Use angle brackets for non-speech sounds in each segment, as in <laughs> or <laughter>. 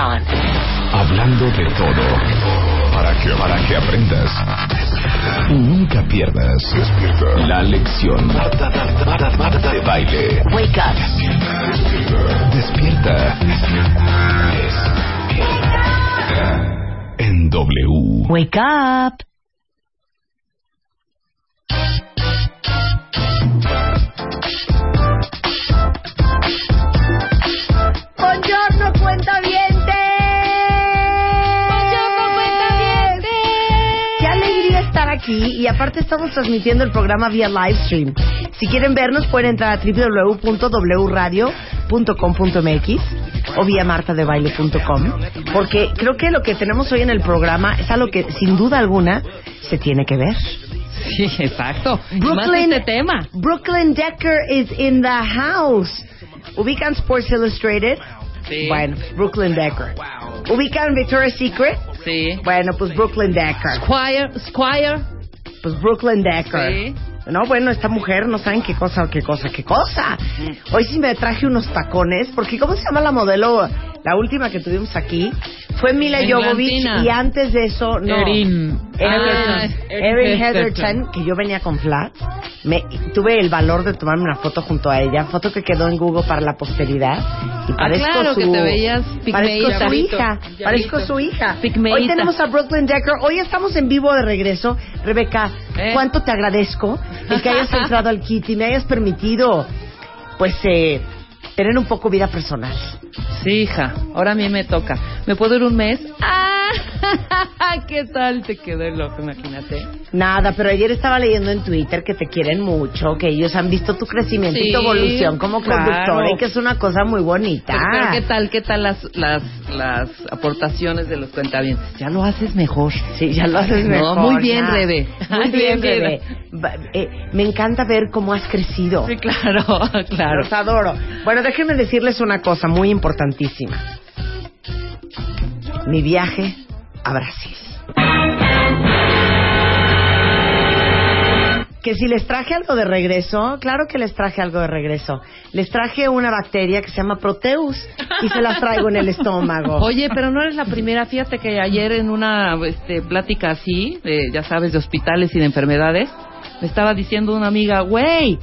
Hablando de todo. Para que, para que aprendas. Y nunca pierdas. Despierta. La lección. Marta, Marta, Marta, Marta de baile. Wake up. Despierta. Despierta. En W. Wake up. Estar aquí y aparte estamos transmitiendo el programa vía live stream. Si quieren vernos pueden entrar a www.wradio.com.mx o vía martadebaile.com porque creo que lo que tenemos hoy en el programa es algo que sin duda alguna se tiene que ver. Sí, exacto. Brooklyn, este tema. Brooklyn Decker is in the house. ¿Ubican Sports Illustrated? Sí. Bueno, Brooklyn Decker. ¿Ubican Victoria's Secret? Sí. Bueno, pues Brooklyn Decker. Squire, Squire. Pues Brooklyn Decker. Sí. No, bueno, esta mujer no saben qué cosa, qué cosa, qué cosa. Hoy sí me traje unos tacones, porque ¿cómo se llama la modelo? La última que tuvimos aquí fue Mila Jovovich y antes de eso, no. Erin. Ah, Erin, Erin Erin Heatherton. Que yo venía con flat. Me, tuve el valor de tomarme una foto junto a ella, foto que quedó en Google para la posteridad. Y Ah, parezco claro, su, que te veías Parezco su hija, parezco su hija. Hoy tenemos a Brooklyn Decker. Hoy estamos en vivo de regreso. Rebeca, Eh. ¿cuánto te agradezco el que hayas entrado al kit y me hayas permitido, pues, eh, tener un poco vida personal? Sí, hija. Ahora a mí me toca. ¿Me puedo ir un mes? <laughs> ¿Qué tal te quedó el ojo? Imagínate. Nada, pero ayer estaba leyendo en Twitter que te quieren mucho, que ellos han visto tu crecimiento y tu evolución como claro. conductora y que es una cosa muy bonita. Pero, pero ¿qué tal, qué tal las, las, las aportaciones de los cuentavientes? Ya lo haces mejor. Sí, ya lo haces No, mejor. muy bien, ya. Rebe. Muy bien, Rebe. Eh, me encanta ver cómo has crecido. Sí, claro, <laughs> claro. Los adoro. Bueno, déjenme decirles una cosa muy importantísima. Mi viaje a Brasil. Que si les traje algo de regreso, claro que les traje algo de regreso. Les traje una bacteria que se llama Proteus y se las traigo en el estómago. <laughs> Oye, pero no eres la primera. Fíjate que ayer en una este, plática así, de, ya sabes, de hospitales y de enfermedades, me estaba diciendo una amiga, güey,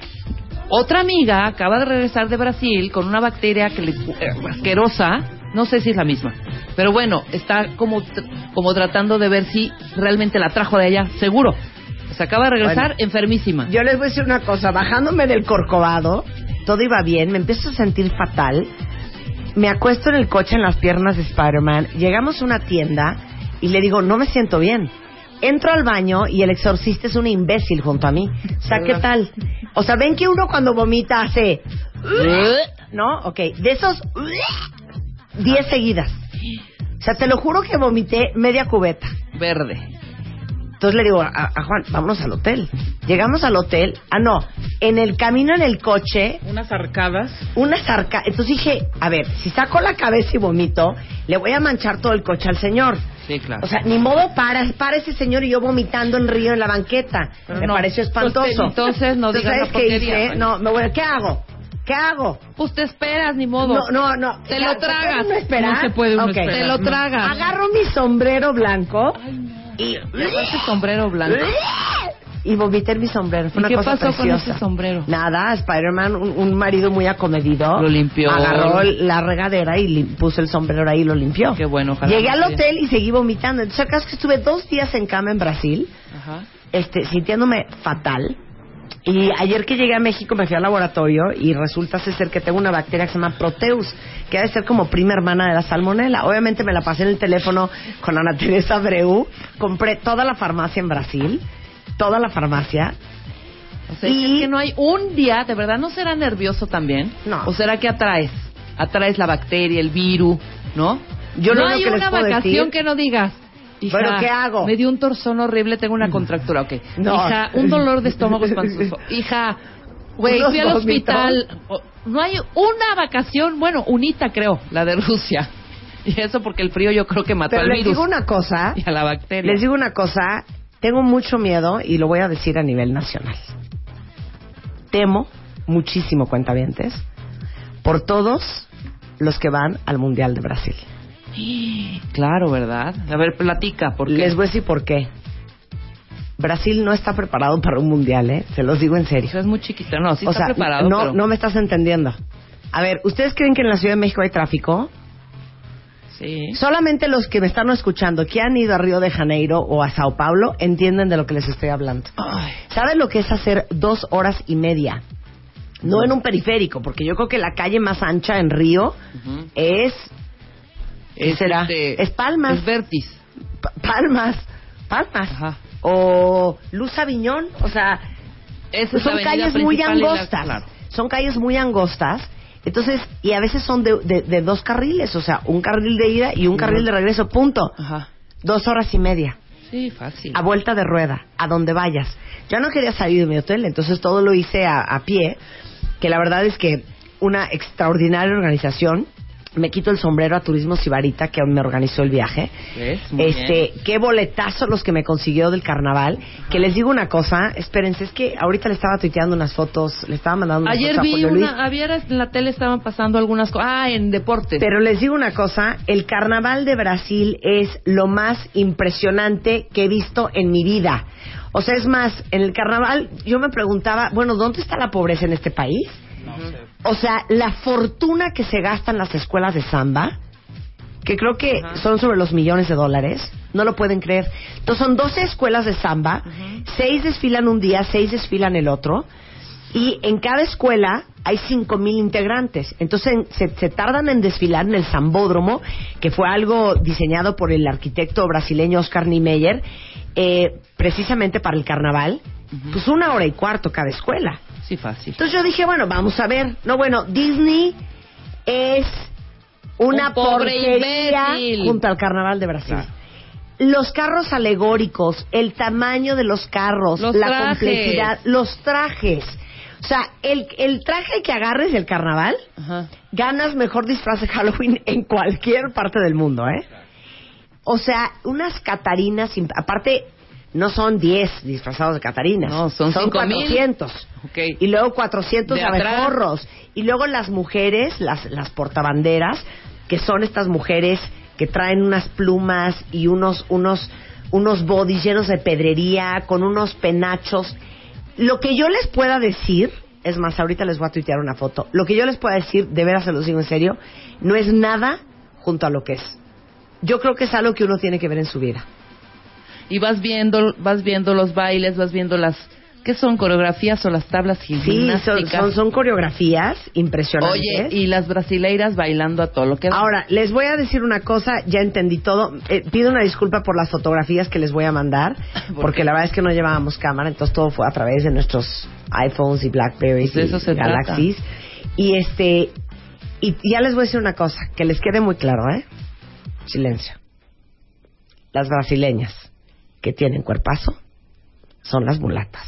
otra amiga acaba de regresar de Brasil con una bacteria que le, eh, asquerosa, no sé si es la misma, pero bueno, está como, como tratando de ver si realmente la trajo de allá, seguro. Se acaba de regresar Bueno. enfermísima. Yo les voy a decir una cosa, bajándome del corcovado, todo iba bien, me empiezo a sentir fatal, me acuesto en el coche en las piernas de Spider-Man, llegamos a una tienda y le digo, no me siento bien. Entro al baño y el exorcista es un imbécil junto a mí. O sea, ¿qué tal? O sea, ven que uno cuando vomita hace... ¿No? Ok, de esos... 10 seguidas. O sea, te lo juro que vomité media cubeta. Verde. Entonces le digo a, a Juan, vámonos al hotel. Llegamos al hotel. Ah, no. En el camino en el coche, Unas arcadas. una zarca. Entonces dije, a ver, si saco la cabeza y vomito, le voy a manchar todo el coche al señor. Sí, claro. O sea, ni modo para, para ese señor y yo vomitando en río en la banqueta. Pero me no. pareció espantoso. Pues, entonces no digas ¿sabes qué hice? No, me voy a, ¿qué hago? ¿Qué hago? Pues te esperas, ni modo. No, no, no. Te ¿Se lo tragas. No se puede uno Ok. esperar. Te lo tragas. Agarro mi sombrero blanco y... Ese sombrero blanco. Y vomité en mi sombrero. Fue ¿Y una qué cosa pasó con ese sombrero? Nada, Spider-Man, un, un marido muy acomedido. Lo limpió. Agarró la regadera y lim- puso el sombrero ahí y lo limpió. Qué bueno, ojalá Llegué no al hotel y seguí vomitando. Entonces, acaso que estuve dos días en cama en Brasil, Ajá. este, sintiéndome fatal. Y ayer que llegué a México me fui al laboratorio y resulta ser que tengo una bacteria que se llama Proteus, que ha de ser como prima hermana de la salmonela. Obviamente me la pasé en el teléfono con Ana Teresa Breu, compré toda la farmacia en Brasil, toda la farmacia. O sea, Y- es que no hay un día, ¿de verdad no será nervioso también? No. ¿O será que atraes? Atraes la bacteria, el virus, ¿no? Yo no hay que una vacación decir- que no digas. Hija, Bueno, ¿qué hago? Me dio un torzón horrible, tengo una contractura, ok. No. Hija, un dolor de estómago <laughs> espantoso. Hija, güey, fui al hospital. No hay una vacación, bueno, unita creo, la de Rusia. <laughs> Y eso porque el frío yo creo que mató Pero al les virus digo una cosa, <laughs> y a la bacteria. les digo una cosa, tengo mucho miedo y lo voy a decir a nivel nacional. Temo muchísimo, cuentavientes, por todos los que van al Mundial de Brasil. Claro, ¿verdad? A ver, platica, porque Les voy a decir por qué. Brasil no está preparado para un mundial, ¿eh? Se los digo en serio. es muy chiquito. No, sí o está sea, preparado. no, pero- no me estás entendiendo. A ver, ¿ustedes creen que en la Ciudad de México hay tráfico? Sí. Solamente los que me están escuchando, que han ido a Río de Janeiro o a Sao Paulo, entienden de lo que les estoy hablando. Ay, ¿Saben lo que es hacer dos horas y media? No en un periférico, porque yo creo que la calle más ancha en Río es... ¿Qué Es, será? este, es Palmas. Es Vertis. Pa- Palmas. Palmas. Ajá. O Luz Aviñón. O sea, Esa son calles muy la- angostas. Son calles muy angostas. Entonces, y a veces son de, de- de dos carriles, o sea, un carril de ida y un carril de regreso, punto. Ajá. Dos horas y media, Sí, fácil. a vuelta de rueda, a donde vayas. Yo no quería salir de mi hotel, entonces todo lo hice a, a pie, que la verdad es que una extraordinaria organización. Me quito el sombrero a Turismo Sibarita, que me organizó el viaje. Este, qué boletazo los que me consiguió del carnaval. Que les digo una cosa, espérense, es que ahorita le estaba tuiteando unas fotos, le estaba mandando unas Ayer fotos a vi Julio Luis. una, ayer en la tele estaban pasando algunas cosas. Ah, en deportes. Pero les digo una cosa, el carnaval de Brasil es lo más impresionante que he visto en mi vida. O sea, es más, en el carnaval yo me preguntaba, bueno, ¿dónde está la pobreza en este país? O sea, la fortuna que se gasta en las escuelas de samba, que creo que Ajá. son sobre los millones de dólares, no lo pueden creer. Entonces son 12 escuelas de samba, seis desfilan un día, seis desfilan el otro, y en cada escuela hay cinco mil integrantes. Entonces en- se, se tardan en desfilar en el Zambódromo, que fue algo diseñado por el arquitecto brasileño Oscar Niemeyer, eh, precisamente para el carnaval, pues una hora y cuarto cada escuela. Sí, fácil. Entonces yo dije, bueno, vamos a ver. No, bueno, Disney es una Un porquería imbécil. junto al Carnaval de Brasil. Los carros alegóricos, el tamaño de los carros, Los la trajes. complejidad, los trajes. O sea, el, el traje que agarres del carnaval, Ajá. ganas mejor disfraz de Halloween <laughs> en cualquier parte del mundo, ¿eh? O sea, unas catarinas, aparte, no son 10 disfrazados de catarinas. No, son 5,000. 400. Ok. Y luego 400 De atrás. abejorros. Y luego las mujeres, las, las portabanderas, que son estas mujeres que traen unas plumas y unos, unos, unos bodys llenos de pedrería, con unos penachos. Lo que yo les pueda decir, es más, ahorita les voy a tuitear una foto. Lo que yo les pueda decir, de veras se los digo en serio, no es nada junto a lo que es. Yo creo que es algo que uno tiene que ver en su vida. Y vas viendo, vas viendo los bailes, vas viendo las... ¿Qué son? ¿Coreografías o las tablas Sí, son, gimnásticas? son, son coreografías impresionantes. Oye, y las brasileiras bailando a todo lo que. Ahora, les voy a decir una cosa, ya entendí todo. Eh, pido una disculpa por las fotografías que les voy a mandar, <laughs> ¿Por porque la verdad es que no llevábamos cámara, entonces todo fue a través de nuestros iPhones y Blackberries Pues y se Galaxies. Y este, y ya les voy a decir una cosa, que les quede muy claro, ¿eh? Silencio. Las brasileñas que tienen cuerpazo son las mulatas.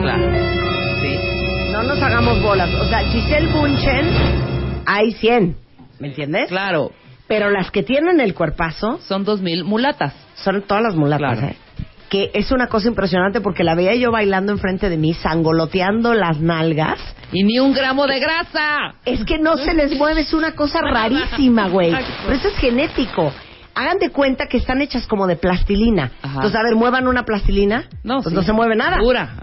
Claro. Sí. No nos hagamos bolas. O sea, Giselle Bunchen, hay 100, ¿me entiendes? Claro. Pero las que tienen el cuerpazo Son dos mil mulatas. son todas las mulatas, Claro. ¿eh? Que es una cosa impresionante porque la veía yo bailando enfrente de mí, sangoloteando las nalgas. Y ni un gramo de grasa. Es que no se les mueve, es una cosa rarísima, güey. <laughs> Pero eso es genético. Hagan de cuenta que están hechas como de plastilina. Ajá. Entonces, a ver, muevan una plastilina. No, pues sí. no se mueve nada.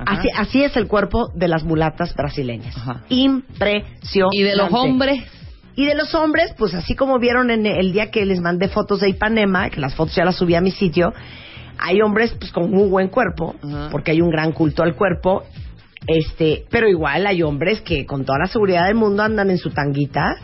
Así, así es el cuerpo de las mulatas brasileñas. Ajá. Impresionante. Y de los hombres. Y de los hombres, pues así como vieron en el día que les mandé fotos de Ipanema, que las fotos ya las subí a mi sitio, hay hombres pues con muy buen cuerpo, Ajá. porque hay un gran culto al cuerpo, Este, pero igual hay hombres que con toda la seguridad del mundo andan en su tanguita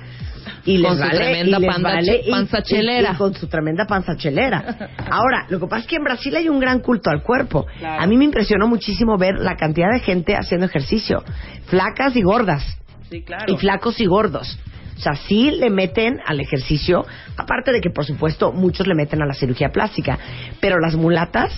y les Con su vale, tremenda y les panda- vale y- panza y- chelera. y con su tremenda panza chelera. <laughs> Ahora, lo que pasa es que en Brasil hay un gran culto al cuerpo. Claro. A mí me impresionó muchísimo ver la cantidad de gente haciendo ejercicio, flacas y gordas Sí, claro. y flacos y gordos. O sea, sí le meten al ejercicio, aparte de que, por supuesto, muchos le meten a la cirugía plástica. Pero las mulatas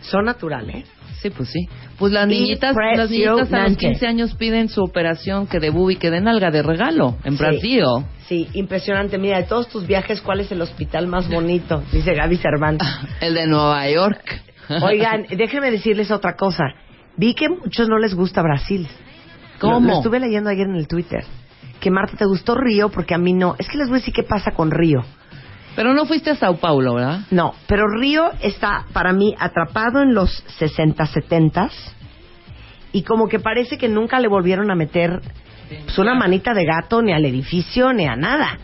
son naturales. Sí, pues sí. Pues las niñitas, las niñitas a los Impresionante. 15 años piden su operación que de bubi que den alga de regalo en Sí. Brasil. Sí, impresionante. Mira, de todos tus viajes, ¿cuál es el hospital más bonito? Dice Gaby Cervantes. <laughs> El de Nueva York. <laughs> Oigan, déjenme decirles otra cosa. Vi que a muchos no les gusta Brasil. ¿Cómo? Lo, lo estuve leyendo ayer en el Twitter. Que Marta, ¿te gustó Río? Porque a mí no. Es que les voy a decir qué pasa con Río. Pero no fuiste a Sao Paulo, ¿verdad? No, pero Río está para mí atrapado en los 60, 70 y como que parece que nunca le volvieron a meter pues, una manita de gato ni al edificio ni a nada.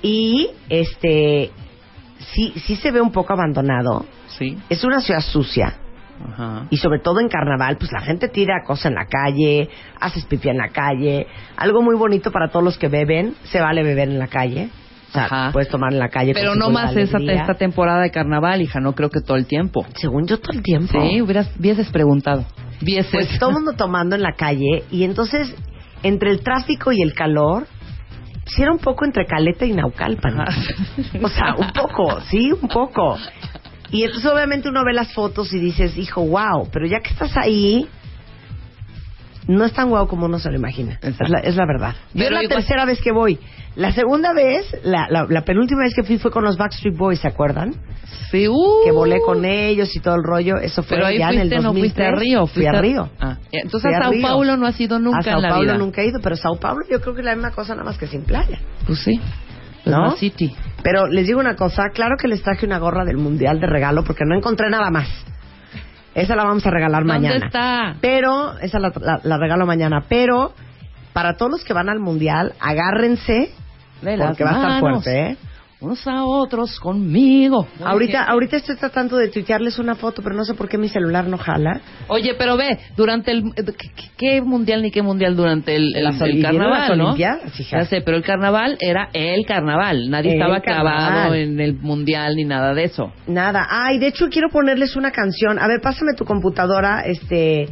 Y este sí sí se ve un poco abandonado. Sí. Es una ciudad sucia Ajá. y sobre todo en carnaval, pues la gente tira cosas en la calle, haces pipí en la calle. Algo muy bonito para todos los que beben, se vale beber en la calle. O sea, Ajá. puedes tomar en la calle. Pero no más esa, esta temporada de carnaval, hija, no creo que todo el tiempo. Según yo todo el tiempo. Sí, hubieras, hubieses preguntado. Vieses. Pues todo el mundo tomando en la calle y entonces entre el tráfico y el calor, sí era un poco entre Caleta y Naucalpan. Ajá. O sea, un poco, sí, un poco. Y entonces obviamente uno ve las fotos y dices, hijo, wow, pero ya que estás ahí, no es tan guau como uno se lo imagina. Es la, es la verdad. Yo es la igual- tercera vez que voy. La segunda vez, la, la, la penúltima vez que fui fue con los Backstreet Boys, ¿se acuerdan? Sí, uh. Que volé con ellos y todo el rollo. Eso fue Pero ahí ya en el fuiste, no 2003. fuiste a Río. Fui a fuiste Río. Ah, entonces Fui a Sao Río. Paulo no has ido nunca a Sao en la Paulo vida. nunca he ido, pero Sao Paulo yo creo que es la misma cosa nada más que sin playa. Pues sí. Es ¿No? City. Pero les digo una cosa, claro que les traje una gorra del Mundial de regalo porque no encontré nada más. Esa la vamos a regalar ¿Dónde mañana. está? Pero, esa la, la- la regalo mañana. Pero, para todos los que van al Mundial, agárrense De las porque va a estar manos, fuerte, ¿eh? Unos a otros conmigo. Ahorita, ahorita estoy tratando de tuitearles una foto, pero no sé por qué mi celular no jala. Oye, pero ve, durante el... ¿Qué, qué mundial ni qué mundial durante el, el, carnaval, no? Ya sé, pero el carnaval era el carnaval. Nadie El estaba clavado carnaval. en el mundial ni nada de eso. Nada. Ay, de hecho quiero ponerles una canción. A ver, pásame tu computadora, este...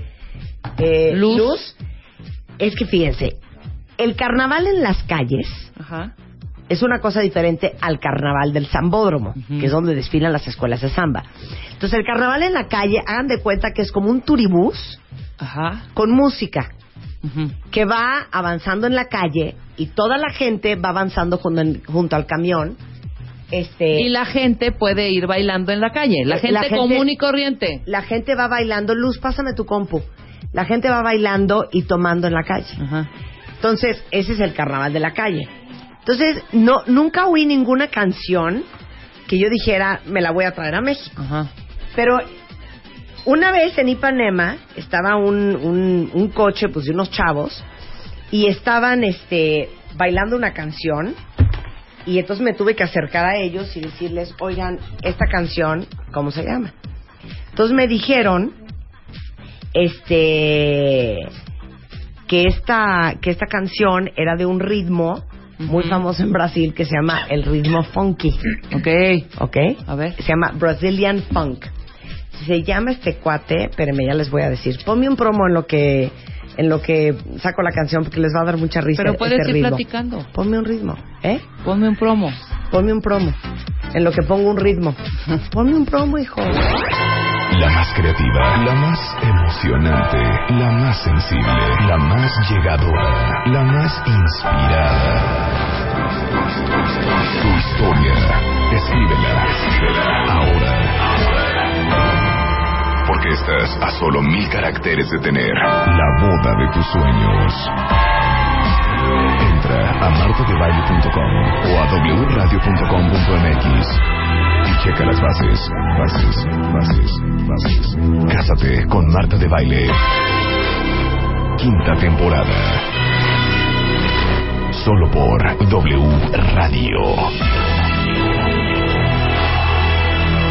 eh, Luz. Es que fíjense, el carnaval en las calles Ajá. Es una cosa diferente al carnaval del Zambódromo, que es donde desfilan las escuelas de samba. Entonces, el carnaval en la calle, hagan de cuenta que es como un turibús Ajá. con música que va avanzando en la calle y toda la gente va avanzando junto, junto al camión. Este, Y la gente puede ir bailando en la calle. La Eh, gente, la gente- común y corriente. la gente va bailando. Luz, pásame tu compu. La gente va bailando y tomando en la calle. Entonces, ese es el carnaval de la calle. Entonces, no, nunca oí ninguna canción que yo dijera, me la voy a traer a México. Ajá. Pero una vez en Ipanema estaba un, un, un coche pues de unos chavos y estaban este bailando una canción y entonces me tuve que acercar a ellos y decirles, oigan, esta canción, ¿cómo se llama? Entonces me dijeron, este, que esta, que esta canción era de un ritmo muy famoso en Brasil que se llama el ritmo funky, Ok. ¿ok? A ver. Se llama Brazilian Funk. Se llama este cuate, espérenme, ya les voy a decir. Ponme un promo en lo que en lo que saco la canción porque les va a dar mucha risa Pero puedes este ir ritmo. platicando. Ponme un ritmo, ¿eh? Ponme un promo. Ponme un promo. En lo que pongo un ritmo. <laughs> Ponme un promo, hijo. La más creativa, la más la más sensible, la más llegadora, la más inspirada. Tu historia, escríbela, escríbela ahora. Porque estás a solo mil caracteres de tener la boda de tus sueños. Entra a martadebaile.com o a wradio.com.mx y checa las bases, bases, bases, bases. Cásate con Marta de Baile. Quinta temporada. Solo por W Radio.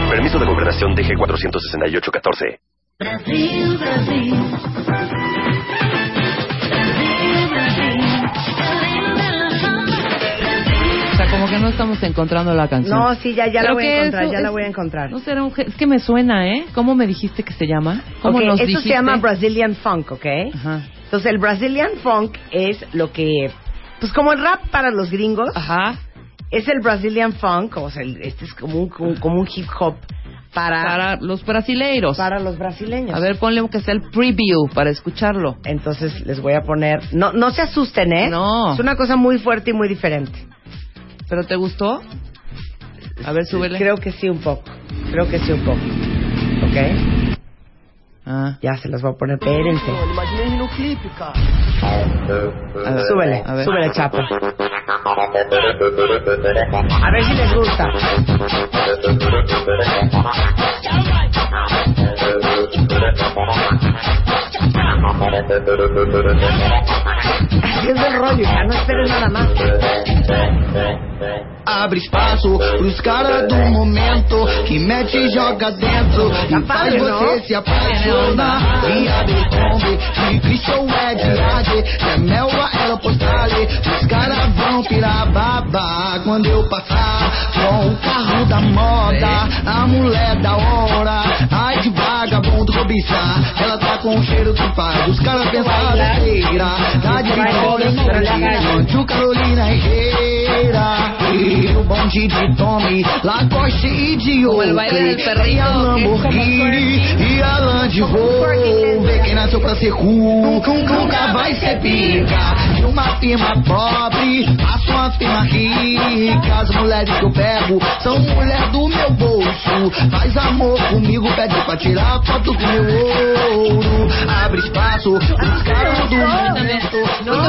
Permiso de gobernación DG 468-14. Brasil, Brasil. Brasil, como que no estamos encontrando la canción. No, sí, ya, ya la Creo voy que a encontrar, ya la es- voy a encontrar. No será un... Es que me suena, ¿eh? ¿Cómo me dijiste que se llama? ¿Cómo Ok, nos esto dijiste? se llama Brazilian Funk, ¿ok? Ajá. Entonces, el Brazilian Funk es lo que, pues como el rap para los gringos, Ajá. es el Brazilian Funk, o sea, el- este es como un, como, como un hip hop para, para, Para los brasileiros. los brasileños. A ver, ponle que sea el preview para escucharlo. Entonces, les voy a poner, no, no se asusten, ¿eh? No. Es una cosa muy fuerte y muy diferente. ¿Pero te gustó? A ver, súbele. Creo que sí un poco, creo que sí un poco. ¿Ok? Ah. Ya se las voy a poner, espérense. A ver, Súbele, a ver. súbele, chapa. A ver si les gusta. Es el rollo, ya no esperes nada más. Abre espaço pros caras do momento que mete e joga dentro e faz você se apaixonar. E abre Kombi, de Christian é de Ade, é Melba, ela postale. Os caras vão pirar babá quando eu passar com o carro da moda, a mulher da hora. Ai de vagabundo cobiçar, ela tá com o cheiro que faz. Os caras pensar besteira, tá de vitória, Tio Carolina Herrera. E o bonde de Tommy, Lacoste e de perrito, E a. Lamborghini e a Land Rover. Quem nasceu pra ser cool, nunca vai ser pica. De uma firma pobre, faço uma firma rica. As mulheres que eu pego são mulher do meu bolso. Faz amor comigo, pede pra tirar foto com meu ouro. Abre espaço, os caras do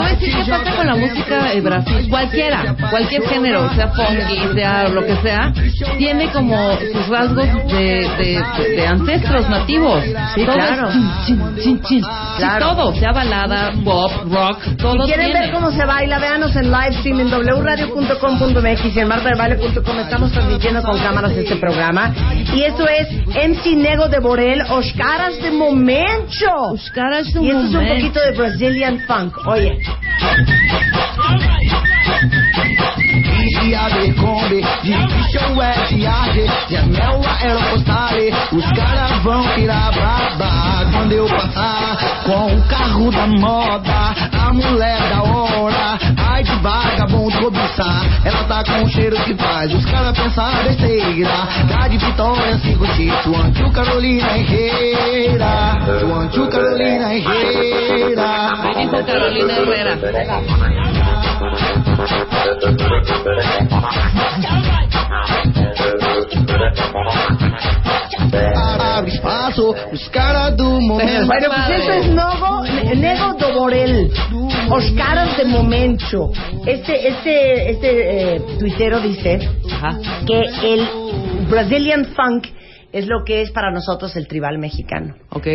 a decir qué pasa con la música de Brasil, cualquiera, cualquier género, sea funky, sea lo que sea, tiene como sus rasgos de, de, de- ancestros nativos. Sí, Todo es claro. chin, chin, chin, chin. Sí, Claro. todo, sea balada, pop, rock, todo Si quieren tiene. ver cómo se baila, véanos en live stream en wradio.com.mx y en martadebaile.com. Estamos transmitiendo con cámaras este programa. Y eso es MC Nego de Borel, Os Caras de Momento. Os caras de Y esto es un momento. poquito de Brazilian Funk. Oye. E Abercrombie, de Christian é Ade, de Melba, ela postale. Os caras vão pirar babá quando eu passar com o carro da moda, a mulher da hora. Ai de vagabundo cobiçar, ela tá com o cheiro que faz. Os caras pensar besteira, tá de Vitória, sigo Tito, Antio Carolina Herrera. Antio Carolina Herrera. Dijo Carolina Herrera. Abre espaço os caras do momento. Bueno, pues esto es Nogo, Nego de Borel. Os Caras de Momento. Este, este, este eh, tuitero dice Ajá. que el Brazilian Funk es lo que es para nosotros el tribal mexicano. Ok.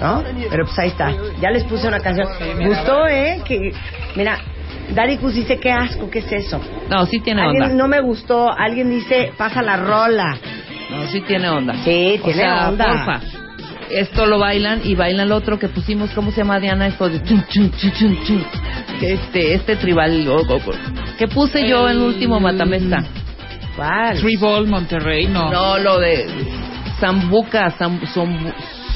¿No? Pero pues ahí está. Ya les puse una canción. Gustó, ¿eh? Que, mira, Daricus dice, qué asco, ¿qué es eso? No, sí tiene Alguien onda. no me gustó. Alguien dice, pasa la rola. No, sí tiene onda. Sí, O tiene sea, onda. porfa. Esto lo bailan y bailan lo otro que pusimos, ¿cómo se llama Diana? Esto de chun, chun, chun, chun, chun. Este, este tribal o- o- o- que puse yo en último Matamesta. ¿Cuál? Tribal Monterrey, no. No, lo de Zambuca, zam,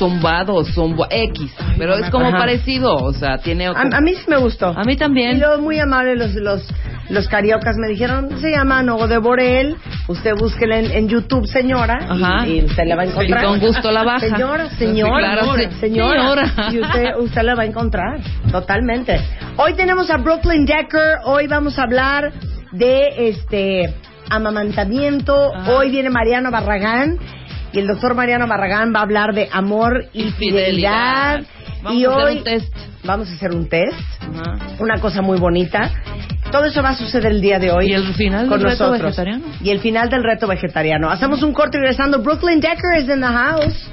zombu- zombado, zombo, X. Pero es como Ajá. parecido, o sea, tiene... A, a mí sí me gustó. A mí Y también. luego muy amables los, los, los cariocas me dijeron, se llama Nogo de Borel, usted búsquela en, en YouTube, señora, y- Ajá. y, usted la va a encontrar. Y con gusto la baja. Señora, señora, claro, señora, señora. Señora. Y usted, usted la va a encontrar, totalmente. Hoy tenemos a Brooklyn Decker, hoy vamos a hablar de este amamantamiento, Ajá. hoy viene Mariano Barragán. Y el doctor Mariano Barragán va a hablar de amor y, fidelidad. fidelidad. Vamos y a hacer hoy un test. vamos a hacer un test una cosa muy bonita. Todo eso va a suceder el día de hoy. ¿Y el final con del reto nosotros. vegetariano? Y el final del reto vegetariano. Hacemos un corte regresando. Brooklyn Decker is in the house.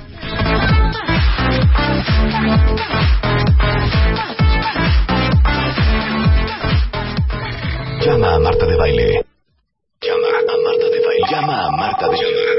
Llama a Marta de Baile. Llama a Marta de Baile. Llama a Marta de Llama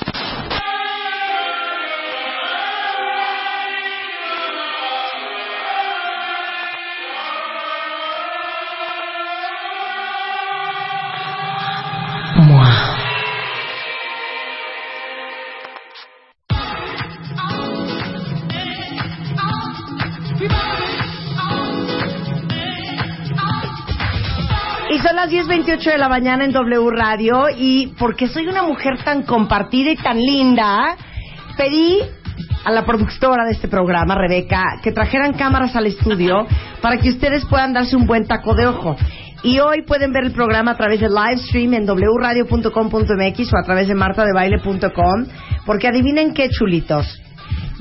7.28 de la mañana en W Radio y porque soy una mujer tan compartida y tan linda, pedí a la productora de este programa, Rebeca, que trajeran cámaras al estudio para que ustedes puedan darse un buen taco de ojo. Y hoy pueden ver el programa a través de live stream en wradio.com.mx o a través de martadebaile.com, porque adivinen qué chulitos.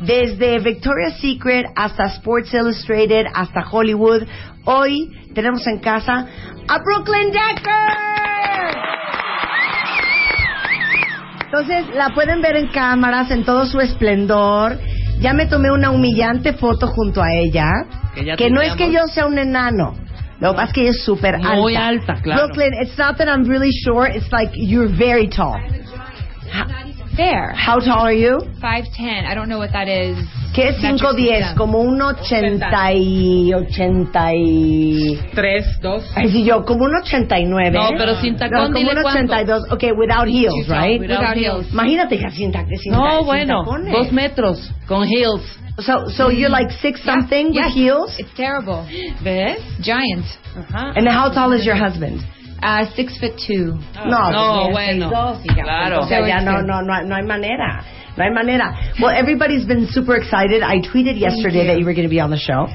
Desde Victoria's Secret hasta Sports Illustrated hasta Hollywood, hoy tenemos en casa a Brooklyn Decker. Entonces la pueden ver en cámaras en todo su esplendor. Ya me tomé una humillante foto junto a ella, Que ya no es que yo sea un enano. Lo que pasa es que ella es súper alta. Muy alta, claro. Brooklyn, it's not that I'm really short, it's like you're very tall. Fair. How tall are you? 5'10. I don't know what that is. ¿Qué es Metric 5'10? Como un 80 y 80 y... Tres, dos. Ay, sí, yo, como un 89. No, pero sin tacón, No, como dile un cuánto. 82. Ok, without heels, right? Without heels. Imagínate que sin, ta- sin, No, sin bueno, tacones. dos metros con heels. So, so you're like six something Yes. with heels? It's terrible. ¿Ves? Giant. Ajá. And how tall is your husband? Uh, six foot two. No, No, bueno. seis, dos, y Claro. O sea, ya no, no, no, no hay manera. No hay manera. Well, everybody's been super excited. I tweeted yesterday that you were going to be on the show.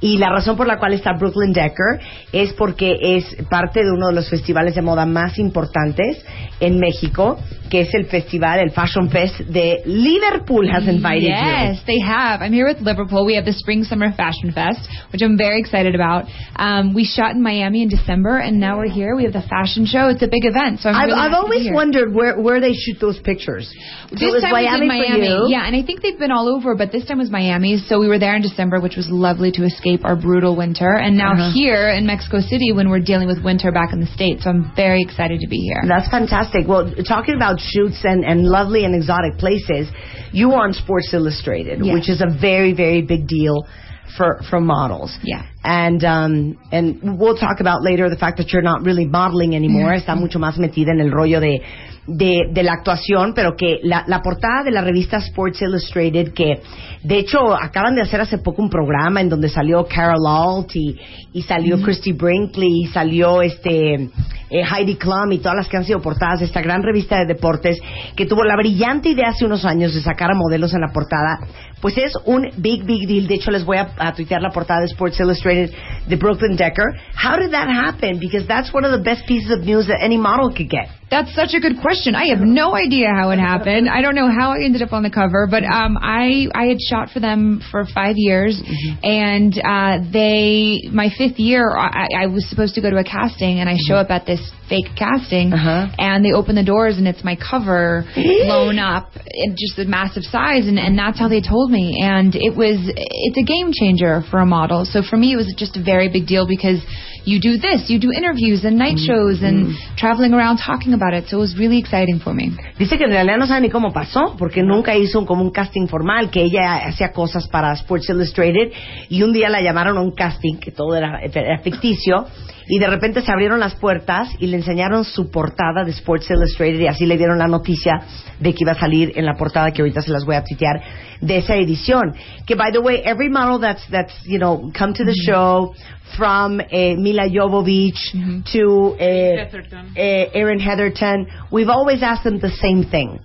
Y la razón por la cual está Brooklyn Decker es porque es parte de uno de los festivales de moda más importantes en México, que es el festival, el Fashion Fest de Liverpool has invited yes, they have. I'm here with Liverpool. We have the Spring Summer Fashion Fest, which I'm very excited about. Um, we shot in Miami in December, and now we're here. We have the fashion show. It's a big event, so I'm I've, really I've always wondered where, where they shoot those pictures. So This it was time Miami, did Miami, for you. yeah, and I think they've been all over, but this time was Miami. So we were there in December, which was lovely to escape our brutal winter, and now Uh-huh. here in Mexico City when we're dealing with winter back in the states. So I'm very excited to be here. That's fantastic. Well, talking about shoots and, and lovely and exotic places, you on Sports Illustrated, Yes. which is a very, very big deal for for models. Yeah. And um, and we'll talk about later the fact that you're not really modeling anymore. Está mucho más metida en el rollo de de, de la actuación, pero que la, la portada de la revista Sports Illustrated, que de hecho acaban de hacer hace poco un programa en donde salió Carol Alt y, y salió Christy Brinkley y salió este eh, Heidi Klum y todas las que han sido portadas de esta gran revista de deportes que tuvo la brillante idea hace unos años de sacar a modelos en la portada, pues es un big, big deal. De hecho, les voy a, a tuitear la portada de Sports Illustrated de Brooklyn Decker. How did that happen? Because that's one of the best pieces of news that any model could get. That's such a good question. I have no idea how it happened. I don't know how I ended up on the cover, but um, I I had shot for them for five years, and uh, they my fifth year I, I was supposed to go to a casting, and I show up at this fake casting, Uh-huh. and they open the doors, and it's my cover <gasps> blown up in just a massive size, and and that's how they told me, and it was it's a game changer for a model. So for me, it was just a very big deal because you do this, you do interviews and night mm-hmm. shows and mm-hmm. traveling around talking about it. So it was really exciting for me. Dice que en realidad no sabe ni cómo pasó, porque nunca hizo un, como un casting formal, que ella hacía cosas para Sports Illustrated y un día la llamaron a un casting, que todo era, era ficticio, y de repente se abrieron las puertas y le enseñaron su portada de Sports Illustrated y así le dieron la noticia de que iba a salir en la portada que ahorita se las voy a tuitear de esa edición. Que by the way, every model that's, that's you know, come to the show from eh, Mila Jovovich to eh, eh, Erin Heatherton, we've always asked them the same thing.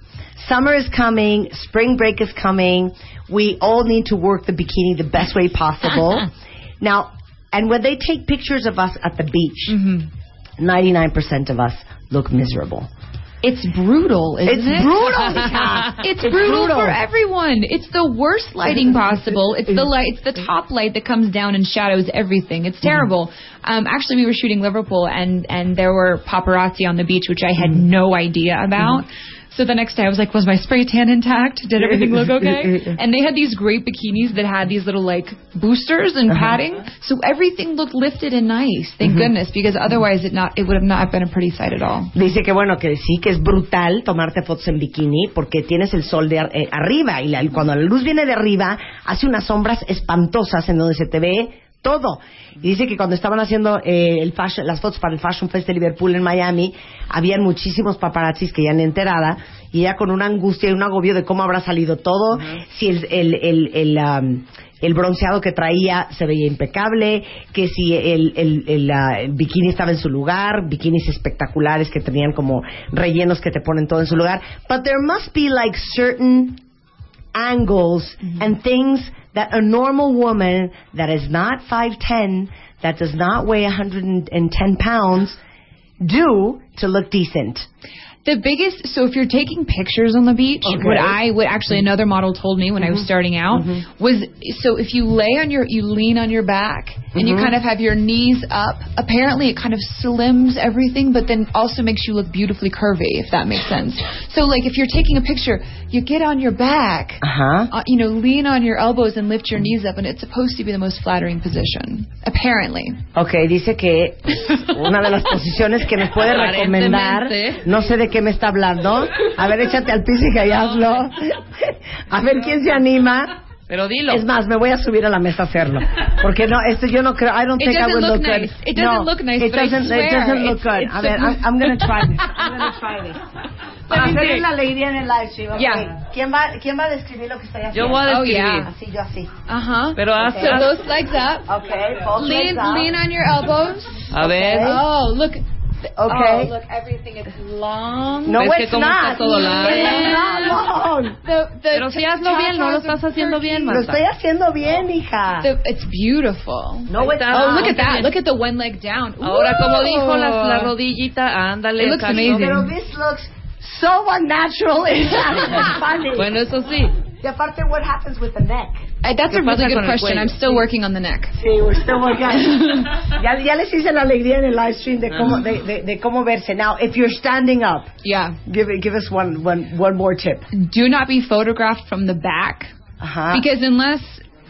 Summer is coming, spring break is coming. We all need to work the bikini the best way possible. <laughs> now, and when they take pictures of us at the beach, mm-hmm. 99% of us look miserable. It's brutal, isn't It's it? brutal. <laughs> It's, It's brutal, brutal. for everyone. It's the worst lighting possible. It's the light. It's the top light that comes down and shadows everything. It's mm-hmm. terrible. Um, actually, we were shooting Liverpool, and and there were paparazzi on the beach, which I had no idea about. Mm-hmm. So the next day I was like, was my spray tan intact? Did everything look <laughs> okay? and they had these great bikinis that had these little like boosters and padding. So everything looked lifted and nice. Thank goodness, because otherwise it not it would have not been a pretty sight at all. Dice que bueno, que sí, que es brutal tomarte fotos en bikini porque tienes el sol de eh, arriba y la- cuando la luz viene de arriba hace unas sombras espantosas en donde se te ve todo. Y dice que cuando estaban haciendo eh, el fashion- las fotos para el Fashion Fest de Liverpool en Miami, habían muchísimos paparazzis que ya han enterada y ella con una angustia y un agobio de cómo habrá salido todo, si el, el, el, el, um, el bronceado que traía se veía impecable, que si el, el, el, el bikini estaba en su lugar, bikinis espectaculares que tenían como rellenos que te ponen todo en su lugar. But there must be like certain angles mm-hmm. and things that a normal woman that is not 5'10, that does not weigh 110 pounds, do to look decent. The biggest, so if you're taking pictures on the beach, Okay. what I, what actually mm-hmm. another model told me when I was mm-hmm. starting out mm-hmm. was, so if you lay on your, you lean on your back and you kind of have your knees up, apparently it kind of slims everything, but then also makes you look beautifully curvy, if that makes sense. So like if you're taking a picture, you get on your back, Ajá. uh, you know, lean on your elbows and lift your knees up, and it's supposed to be the most flattering position, apparently. Ok, dice que una de las posiciones que nos puede <laughs> recomendar, no sé de qué me está hablando. A ver, échate al piso y hazlo. A ver quién se anima. Pero dilo. Es más, me voy a subir a la mesa a hacerlo. Porque no, esto yo no creo. I don't It think I doesn't would look look nice. good. It doesn't no, look nice, It but I doesn't, it doesn't look it's- good. it's a ver, a- I'm, I'm going to try this. <laughs> I'm going to try this. Para Let me hacer see. la alegría en el live stream. ok. Yeah. ¿Quién, va, ¿Quién va a describir lo que estoy haciendo? Yo voy a Oh, describir. yeah. Así, yo así. Uh huh. Pero haz, So haz- those legs up. Okay, both Lean, legs up. lean on your elbows. a ver. Oh, look. Oh, okay. Oh, look, everything is long. No, ¿Ves que it's cómo está not. todo largo? It's not long. The, the Pero si hazlo bien, no lo estás haciendo bien, Lo Marta. estoy haciendo bien, hija. The, it's beautiful. No, it's está. Oh, look at oh, that. Look at the one leg down. Ahora, como dijo la, la Ooh. rodillita, ándale. It looks amazing. Pero this looks so unnatural. <laughs> It's not funny. Bueno, eso sí. Y aparte, what happens with the neck? Uh, that's a really good question. I'm still working on the neck. Sí, we're still working. <laughs> ya, ya les hice la alegría en el live stream de cómo, de, de, de cómo verse. Now, if you're standing up, Yeah. give, give us one, one, one more tip. Do not be photographed from the back Ajá. because unless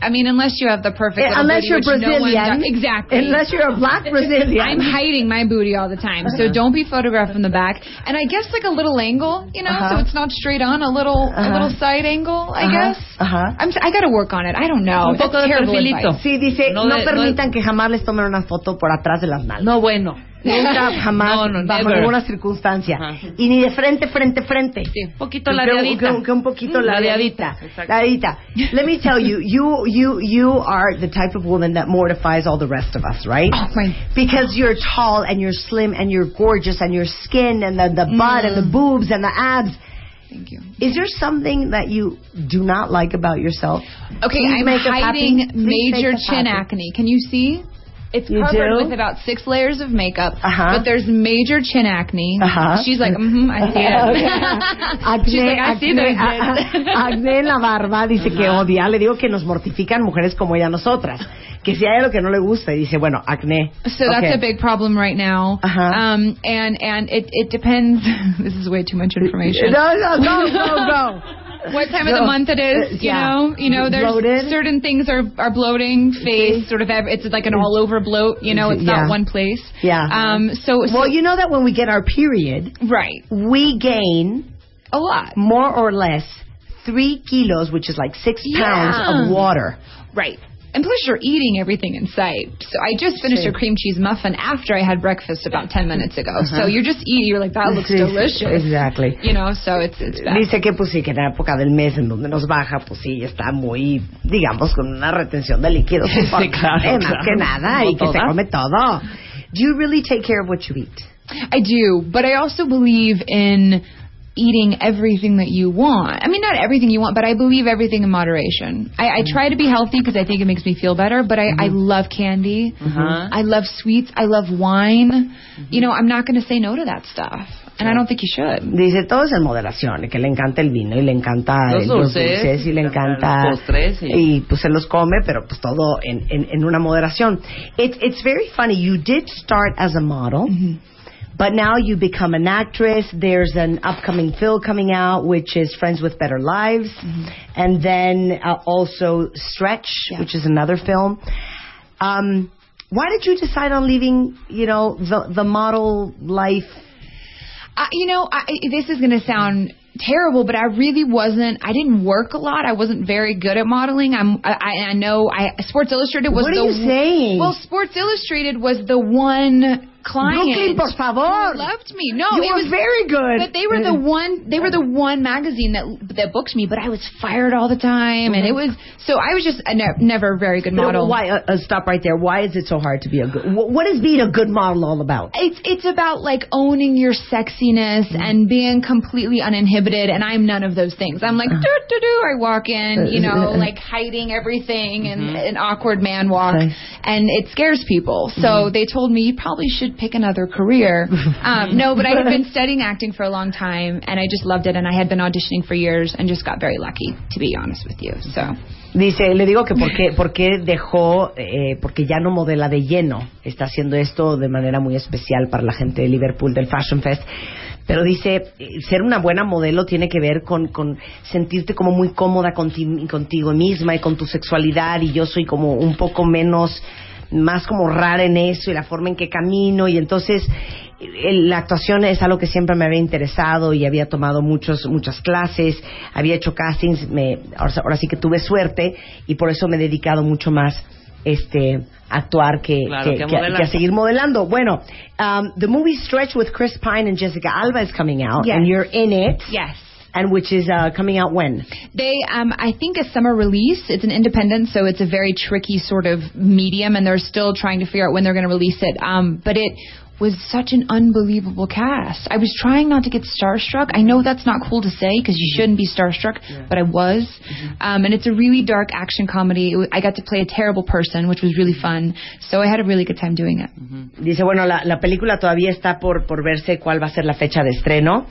I mean unless you have the perfect Eh, little unless booty, you're which no one Brazilian. exactly. Unless you're a black Brazilian. I'm hiding my booty all the time, so don't be photographed from the back. And I guess like a little angle, you know, Uh-huh. so it's not straight on, a little Uh-huh. a little side angle, I guess. ajá. I'm I got to work on it. I don't know. Un poco That's de terrible perfilito. advice. Sí, dice, no, No de- no permitan que jamás les tomen una foto por atrás de las nalgas. No, bueno. Nunca, jamás, No, no, bajo never. ninguna circunstancia. Ajá. Y ni de frente, frente, frente. Sí, un poquito Que- ladeadita. Que, que un poquito Mm, ladeadita. Ladeadita. Let me tell you, <laughs> you, you, you are the type of woman that mortifies all the rest of us, right? Oh my Because you're tall and you're slim and you're gorgeous and your skin and the, the butt and the boobs and the abs. Thank you. Is there something that you do not like about yourself? Okay, Please I'm hiding major chin happy. acne. Can you see? It's You covered do? with about six layers of makeup, Uh-huh. but there's major chin acne. Uh-huh. She's like, mm-hmm, I see it. Acné, <laughs> She's like, I see acné, that. a- a- acné en la barba, dice que odia. Le digo que nos mortifican mujeres como ella nosotras. Que si hay algo que no le gusta, y dice, bueno, acné. So that's a big problem right now. Uh-huh. Um, and and it it depends. <laughs> this is way too much information. No, no, go, go, go. <laughs> What time of the month it is? Uh, You yeah. know, you know, there's Bloated? certain things are are bloating, face, sort of. It's like an all over bloat. You know, it's Yeah. not one place. Yeah. Um. So, so Well, you know that when we get our period, right, we gain a lot. more or less three kilos, which is like six Yeah. pounds of water. Right. And plus, you're eating everything in sight. So I just finished Sí. a cream cheese muffin after I had breakfast about 10 uh-huh. minutes ago. Uh-huh. So you're just eating. You're like, that looks Sí, delicious. Exactly. You know, so it's it's bad. Dice que pues sí, que en la época del mes en donde nos baja, pues sí, está muy, digamos, con una retención de líquidos. <laughs> Sí, importante, claro, eh, más que nada, Como y que se come todo. Do you really take care of what you eat? I do, but I also believe in eating everything that you want. I mean, not everything you want, but I believe everything in moderation. I, I mm-hmm. try to be healthy because I think it makes me feel better, but I, I mm-hmm. love candy. Ajá. I love sweets. I love wine. Mm-hmm. You know, I'm not going to say no to that stuff. And I don't think you should. Dice, todo es en moderación, que le encanta el vino, y le encanta Los el- dulces, y le los encanta... postres, y- y pues se los come, pero pues todo en, en, en una moderación. It, it's very funny, you did start as a model, But now you become an actress. There's an upcoming film coming out, which is Friends with Better Lives, and then uh, also Stretch, Yeah. which is another film. Um, why did you decide on leaving? You know, the the model life. I, you know, I, this is going to sound terrible, but I really wasn't. I didn't work a lot. I wasn't very good at modeling. I'm. I, I know. I Sports Illustrated was What the are you saying? well. Sports Illustrated was the one client Brooklyn, por favor. loved me. No, you it were was very good. But they were the mm. one. They were the one magazine that that booked me. But I was fired all the time, and it mm-hmm. was so. I was just a ne- never a very good model. Why? Uh, uh, stop right there. Why is it so hard to be a good? wh- What is being a good model all about? It's it's about like owning your sexiness mm-hmm. and being completely uninhibited, and I'm none of those things. I'm like uh-huh. do do do. I walk in, you know, uh, uh, uh, like hiding everything and mm-hmm. an awkward man walk, Okay. and it scares people. So they told me you probably should pick another career. <laughs> um, no, but I had been studying acting for a long time, and I just loved it, and I had been auditioning for years, and just got very lucky, to be honest with you. So. Dice, le digo que por qué, por qué dejó, eh, porque ya no modela de lleno. Está haciendo esto de manera muy especial para la gente de Liverpool del Fashion Fest. Pero dice, eh, ser una buena modelo tiene que ver con, con sentirte como muy cómoda conti- contigo misma y con tu sexualidad. Y yo soy como un poco menos, más como rara en eso y la forma en que camino. Y entonces el- la actuación es algo que siempre me había interesado y había tomado muchos muchas clases, había hecho castings, me, ahora, sí que tuve suerte y por eso me he dedicado mucho más este a actuar que, Claro, que, que a que a- modelar. que a seguir modelando. Bueno, um, the movie Stretch with Chris Pine and Jessica Alba is coming out Yes. and you're in it. Yes. And which is uh, coming out when? They, um, I think, a summer release. It's an independent, so it's a very tricky sort of medium, and they're still trying to figure out when they're going to release it. Um, but it was such an unbelievable cast. I was trying not to get starstruck. I know that's not cool to say because you shouldn't be starstruck, but I was. Um, and it's a really dark action comedy. I got to play a terrible person, which was really fun. So I had a really good time doing it. Dice, bueno, la, la película todavía está por, por verse cuál va a ser la fecha de estreno,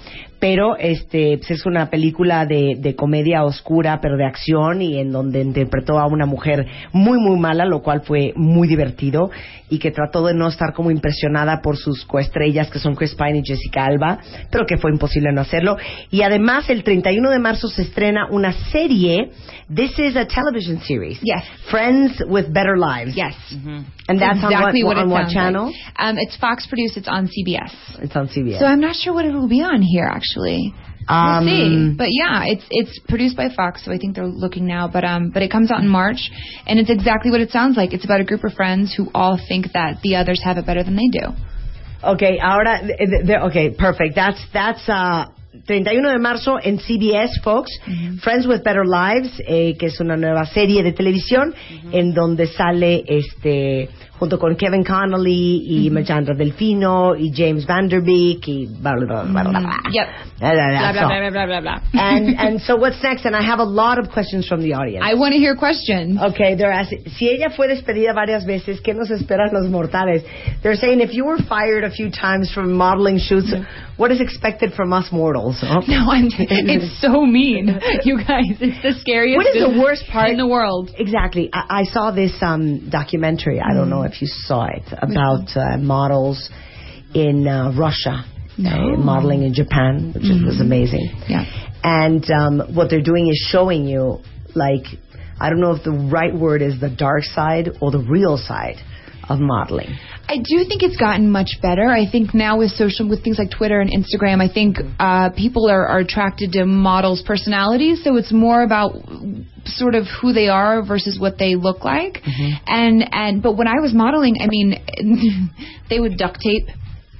pero este pues es una película de, de comedia oscura, pero de acción y en donde interpretó a una mujer muy, muy mala, lo cual fue muy divertido y que trató de no estar como impresionada por sus coestrellas que son Chris Pine y Jessica Alba, pero que fue imposible no hacerlo. Y además el 31 de marzo se estrena una serie, this is a television series, Yes. Friends with Better Lives. Yes. And that's exactly on what, what, on what channel? Like. Um, it's Fox produced. It's on CBS. It's on CBS. So I'm not sure what it will be on here actually. Um, we'll see. But yeah, it's it's produced by Fox, so I think they're looking now. But um, but it comes out in March, and it's exactly what it sounds like. It's about a group of friends who all think that the others have it better than they do. Okay, ahora, okay, perfect. That's that's uh, 31 de marzo en CBS, folks. Friends with Better Lives, eh, que es una nueva serie de televisión en donde sale este junto con Kevin Connolly y Majandra Delfino y James Vanderbeek y. Blah, blah, blah. Blah blah So- blah blah blah blah blah. and <laughs> and so what's next? And I have a lot of questions from the audience. I want to hear questions. Okay, they're asking, si ella fue despedida varias veces, ¿qué nos esperan los mortales? They're saying if you were fired a few times from modeling shoots, what is expected from us mortals? huh? No, I'm. <laughs> It's so mean, <laughs> you guys. It's the scariest. What is the worst part? in the world? Exactly. I, I saw this um, documentary. I don't know if you saw it about uh, models in uh, Russia, uh, modeling in Japan, which was amazing. Yeah. And um, what they're doing is showing you, like, I don't know if the right word is the dark side or the real side of modeling. I do think it's gotten much better. I think now with social, with things like Twitter and Instagram, I think uh, people are, are attracted to models' personalities. So it's more about sort of who they are versus what they look like. And and but when I was modeling, I mean, <laughs> they would duct tape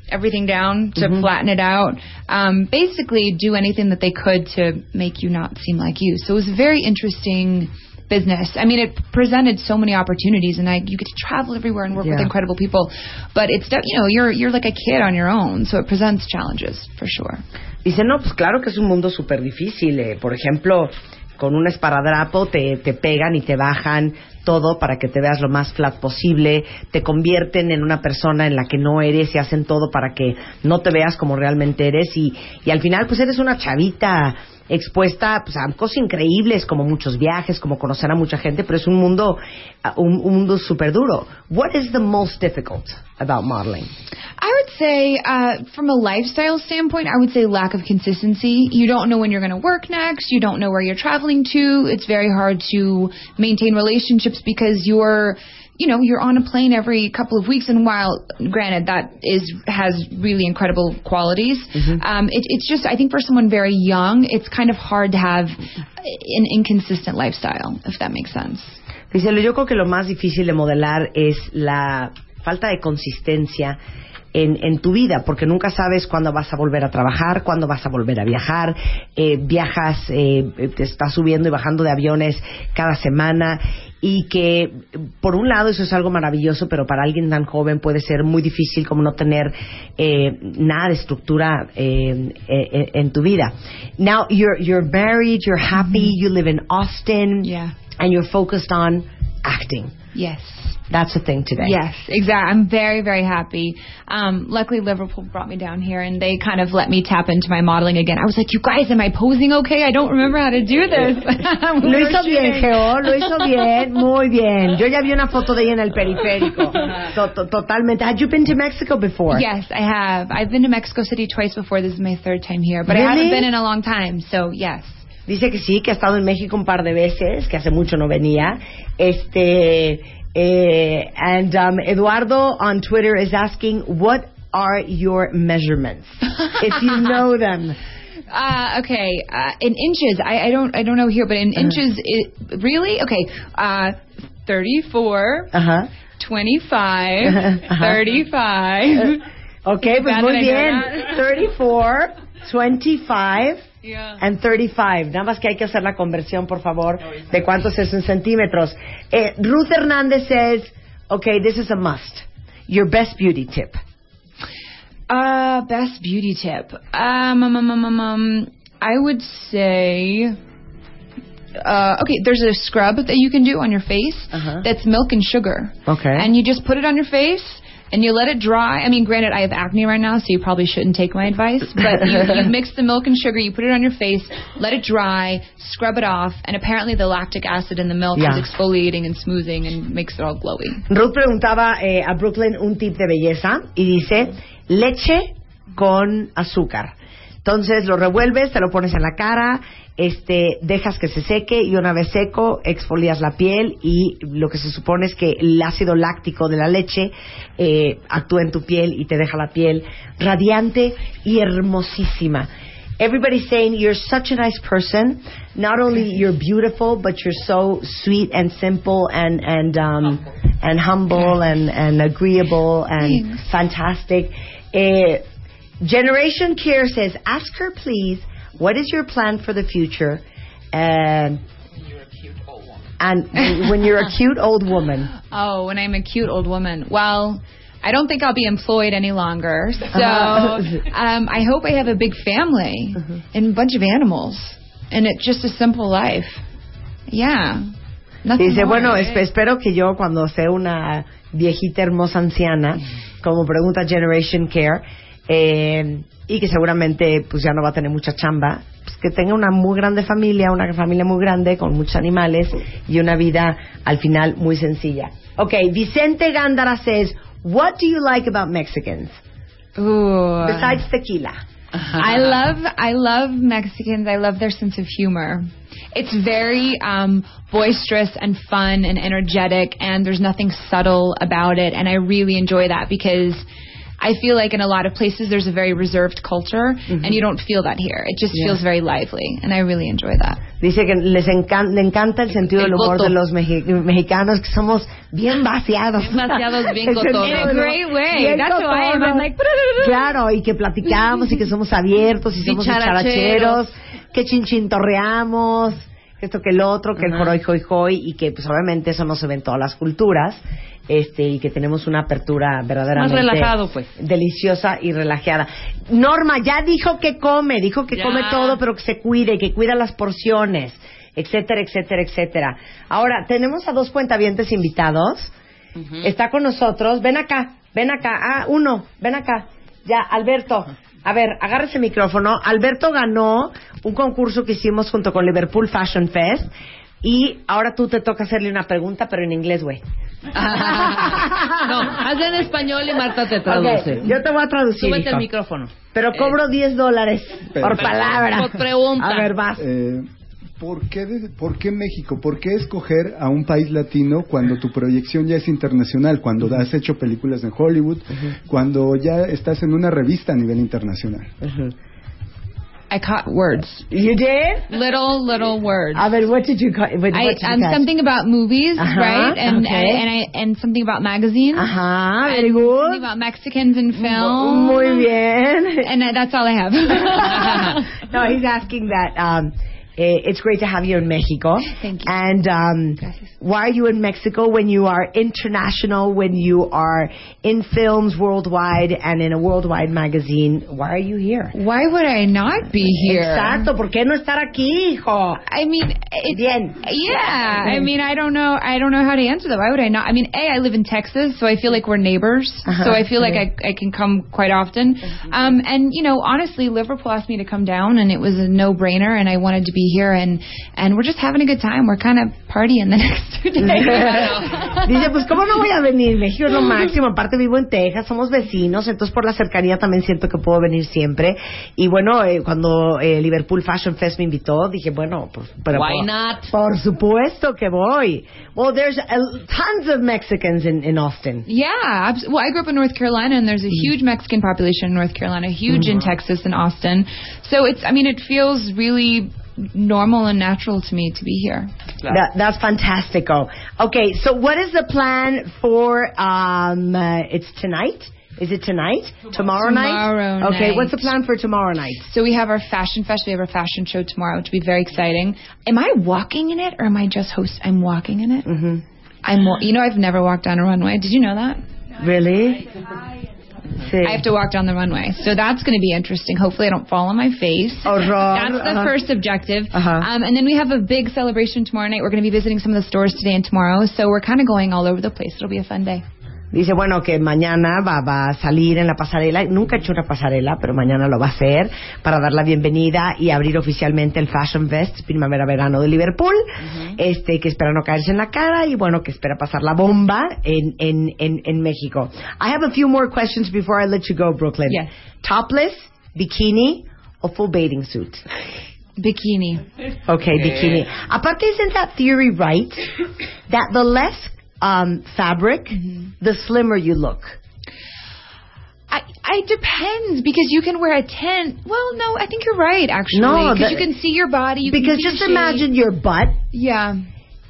everything down to flatten it out. Um, basically, do anything that they could to make you not seem like you. So it was very interesting business. I mean, it presented so many opportunities, and I you get to travel everywhere and work with Yeah. incredible people. But it's you know you're you're like a kid on your own, so it presents challenges for sure. Dice, no, pues claro que es un mundo súper difícil. eh. Por ejemplo, con un esparadrapo te, te pegan y te bajan todo para que te veas lo más flat posible, te convierten en una persona en la que no eres y hacen todo para que no te veas como realmente eres y, y al final pues eres una chavita expuesta pues, a cosas increíbles como muchos viajes, como conocer a mucha gente, pero es un mundo un, un mundo súper duro. What is the most difficult about modeling? I would say, uh, from a lifestyle standpoint, I would say lack of consistency. You don't know when you're going to work next. You don't know where you're traveling to. It's very hard to maintain relationships because you're, you know, you're on a plane every couple of weeks. And while, granted, that is has really incredible qualities, um, it, it's just I think for someone very young, it's kind of hard to have an inconsistent lifestyle, if that makes sense. Dice, yo creo que lo más difícil de modelar es la falta de consistencia en, en tu vida, porque nunca sabes cuándo vas a volver a trabajar, cuándo vas a volver a viajar, eh, viajas, eh, te estás subiendo y bajando de aviones cada semana y que por un lado eso es algo maravilloso, pero para alguien tan joven puede ser muy difícil como no tener eh, nada de estructura eh, eh, en tu vida. Now you're you're married, you're happy, you live in Austin, Yeah. and you're focused on acting. Yes. That's the thing today. Yes, exactly. I'm very, very happy. Um, luckily, Liverpool brought me down here, and they kind of let me tap into my modeling again. I was like, "You guys, am I posing okay? I don't remember how to do this." <laughs> <laughs> We Lo hizo bien. Geo, lo hizo bien, muy bien. Yo ya vi una foto de ella en el periférico. <laughs> To- to- totalmente. Had you been to Mexico before? Yes, I have. I've been to Mexico City twice before. This is my third time here, but I Really? haven't been in a long time. So yes. Dice que sí, que ha estado en México un par de veces, que hace mucho no venía. Este, eh, and um, Eduardo on Twitter is asking, what are your measurements? <laughs> if you know them. Uh, okay, uh, in inches. I, I don't. I don't know here, but in inches, it, really? Okay. Uh, thirty-four. Ajá. 25, Uh-huh. 35. <laughs> Ok, pues muy bien. that. 34, 25 Yeah. and 35. Nada más que hay que hacer la conversión, por favor, de cuántos es en centímetros. Eh, Ruth Hernández says, okay, this is a must. Your best beauty tip. Uh, best beauty tip. Um, um, um, um, um, um, I would say. Uh, okay, there's a scrub that you can do on your face Uh-huh. that's milk and sugar. Okay. And you just put it on your face and you let it dry. I mean, granted, I have acne right now, so you probably shouldn't take my advice. But you, <laughs> you mix the milk and sugar, you put it on your face, let it dry, scrub it off, and apparently the lactic acid in the milk Yeah. is exfoliating and smoothing and makes it all glowy. Ruth preguntaba eh, a Brooklyn un tip de belleza y dice leche con azúcar. Entonces lo revuelves, te lo pones en la cara, este, dejas que se seque y una vez seco exfolias la piel y lo que se supone es que el ácido láctico de la leche eh, actúa en tu piel y te deja la piel radiante y hermosísima. Everybody's saying you're such a nice person. Not only you're beautiful, but you're so sweet and simple and and um and humble and and agreeable and fantastic. Eh, Generation Care says, ask her please, what is your plan for the future? Um, and when you're a cute old woman. <laughs> Oh, when I'm a cute old woman. Well, I don't think I'll be employed any longer. <laughs> So um, I hope I have a big family and a bunch of animals, and it's just a simple life. Yeah. Nothing Dice, more, bueno, right? espero que yo cuando sea una viejita hermosa anciana, como pregunta Generation Care, eh, y que seguramente pues ya no va a tener mucha chamba, pues que tenga una muy grande familia, una familia muy grande con muchos animales y una vida al final muy sencilla. Okay, Vicente Gándara says, what do you like about Mexicans Ooh. besides tequila? I love I love Mexicans. I love their sense of humor. It's very um, boisterous and fun and energetic, and there's nothing subtle about it. And I really enjoy that because I feel like in a lot of places there's a very reserved culture, and you don't feel that here. It just feels very lively, and I really enjoy that. Dice que les encan- le encanta el sentido El del humor coto. de los meji- mexicanos, que somos bien vaciados. Bien vaciados, bien <laughs> cotorros. In a great way. That's am. I'm like, Claro, y que platicamos y que somos abiertos y somos dicharacheros, que chinchintorreamos, esto que el otro, que el Ajá. joroy, joy, joy, y que pues obviamente eso no se ve en todas las culturas, este, y que tenemos una apertura verdaderamente Más relajado, pues. deliciosa y relajada. Norma ya dijo que come, dijo que Ya. come todo, pero que se cuide, que cuida las porciones, etcétera, etcétera, etcétera. Ahora, tenemos a dos cuentavientes invitados. Está con nosotros. Ven acá, ven acá. Ah, uno, ven acá. Ya, Alberto. A ver, agarra ese micrófono. Alberto ganó un concurso que hicimos junto con Liverpool Fashion Fest. Y ahora tú te toca hacerle una pregunta, pero en inglés, güey. <laughs> No, hazla en español y Marta te traduce. Yo te voy a traducir. Súbete el micrófono. Pero cobro 10 dólares por palabra. Por pregunta. A ver, vas. Eh, ¿por, qué de- ¿Por qué México? ¿Por qué escoger a un país latino cuando tu proyección ya es internacional? Cuando has hecho películas en Hollywood, cuando ya estás en una revista a nivel internacional. I caught words. You did? Little, little words. A ver, what did you ca- what, I, what did you um, catch? something about movies, Uh-huh, right? And, okay. and and I and something about magazines. Ajá, very and good. Something about Mexicans in film. Muy bien. And uh, that's all I have. <laughs> no, he's asking that. Um, it's great to have you in Mexico. <laughs> Thank you. And um, why are you in Mexico when you are international, when you are in films worldwide and in a worldwide magazine? Why are you here? Why would I not be here? Exacto, ¿por qué no estar aquí, hijo? I mean, Bien. yeah. I mean, I don't know. I don't know how to answer that. Why would I not? I mean, a, I live in Texas, so I feel like we're neighbors. Uh-huh. So I feel like I, I can come quite often. Um, and you know, honestly, Liverpool asked me to come down, and it was a no-brainer, and I wanted to be here, and and we're just having a good time. We're kind of partying the <laughs> next two days. <laughs> Dice, pues ¿cómo no voy a venir? México es lo <laughs> máximo, aparte vivo en Texas, somos vecinos, entonces por la cercanía también siento que puedo venir siempre. Y bueno, eh, cuando eh, Liverpool Fashion Fest me invitó, dije, bueno, pues, pero Why por, not? por supuesto que voy. Well, there's uh, tons of Mexicans in, in Austin. Yeah, abs- well, I grew up in North Carolina, and there's a huge Mexican population in North Carolina, huge in Texas and Austin. So it's, I mean, it feels really normal and natural to me to be here. That, that's fantastico. Okay, so what is the plan for, um, uh, it's tonight? Is it tonight? Tomorrow, Tomorrow night? Okay, night. what's the plan for tomorrow night? So we have our fashion fest. We have our fashion show tomorrow, which will be very exciting. Am I walking in it, or am I just host? I'm walking in it. Mm-hmm. I'm. Wa- you know, I've never walked down a runway. Did you know that? Really? Sí. I have to walk down the runway, so that's going to be interesting. Hopefully, I don't fall on my face. Horror. That's the Uh-huh. first objective. Uh-huh. Um, and then we have a big celebration tomorrow night. We're going to be visiting some of the stores today and tomorrow. So we're kind of going all over the place. It'll be a fun day. Dice, bueno, que mañana va, va a salir en la pasarela. Nunca he hecho una pasarela, pero mañana lo va a hacer para dar la bienvenida y abrir oficialmente el Fashion Fest Primavera-Verano de Liverpool. Este, que espera no caerse en la cara y bueno, que espera pasar la bomba en, en, en, en México. I have a few more questions before I let you go, Brooklyn. Yes. Topless, bikini o full bathing suit? Bikini. Okay, bikini. Aparte, isn't that theory right? That the less um, fabric, the slimmer you look. I, I depends because you can wear a tent. Well, no, I think you're right actually. No, because you can see your body. You Because can just your imagine your butt. Yeah.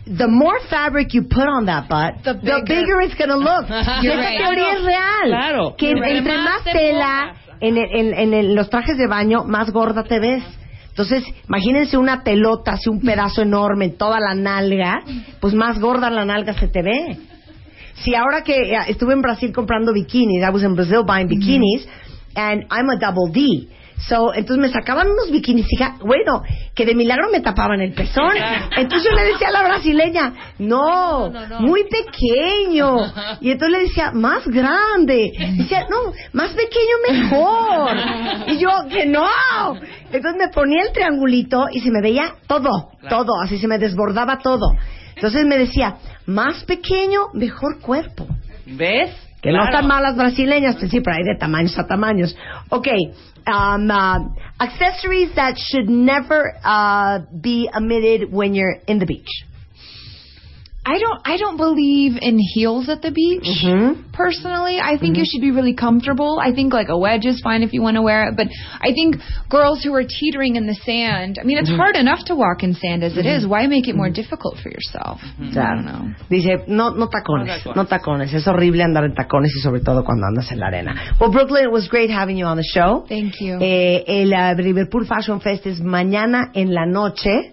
The more fabric you put on that butt, the bigger- bigger, it's going to look. <laughs> Y You're esa right. teoría es real. Claro. Que Entre entre más más tela en, en- en los trajes de baño, más gorda te ves. Entonces, imagínense una telota, así un pedazo enorme en toda la nalga, pues más gorda la nalga se te ve. Si ahora que eh, estuve en Brasil comprando bikinis, I was in Brazil buying bikinis, and I'm a double D. So, entonces me sacaban unos bikinis, hija, bueno, que de milagro me tapaban el pezón. <laughs> Entonces yo le decía a la brasileña, no, muy pequeño. Y entonces le decía, más grande. Decía, no, más pequeño mejor. <laughs> Y yo, que no. Entonces me ponía el triangulito y se me veía todo, todo, así se me desbordaba todo. Entonces me decía, más pequeño, mejor cuerpo. ¿Ves? Que no están malas brasileñas, pues sí, pero hay de tamaños a tamaños. Ok, um, uh, accessories that should never uh, be omitted when you're in the beach. I don't I don't believe in heels at the beach. Mhm. Personally, I think you should be really comfortable. I think like a wedge is fine if you want to wear it, but I think girls who are teetering in the sand, I mean it's hard enough to walk in sand as it is. Why make it more difficult for yourself? I don't know. Dice, no, no tacones, no tacones. Es horrible andar en tacones y sobre todo cuando andas en la arena. Well, Brooklyn, it was great having you on the show. Thank you. Eh, el uh, Liverpool Fashion Fest es mañana en la noche.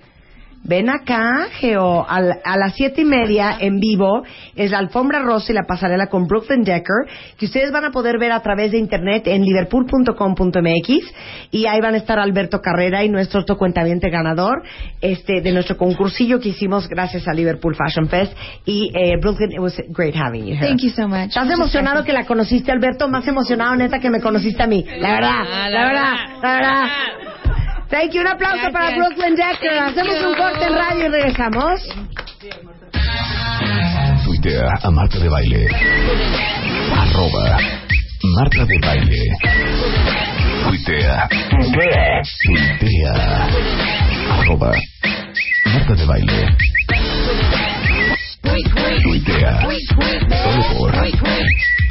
Ven acá, Geo, al- a, las siete y media en vivo es la alfombra rosa y la pasarela con Brooklyn Decker, que ustedes van a poder ver a través de internet en liverpool.com.mx y ahí van a estar Alberto Carrera y nuestro otro cuentaviente ganador este de nuestro concursillo que hicimos gracias a Liverpool Fashion Fest y eh, Brooklyn, it was great having you here. Thank you so much. ¿Estás emocionado que la conociste, Alberto? Más emocionado, neta, que me conociste a mí. La verdad, la verdad, la verdad. Thank you. Un aplauso Gracias. para Brooklyn Decker. Thank Hacemos you. un corte en radio y regresamos. Tuitea a Marta de Baile. Arroba Marta de Baile. Tuitea. Tuitea. Arroba Marta de Baile. Tuitea. Solo por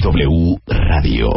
W Radio.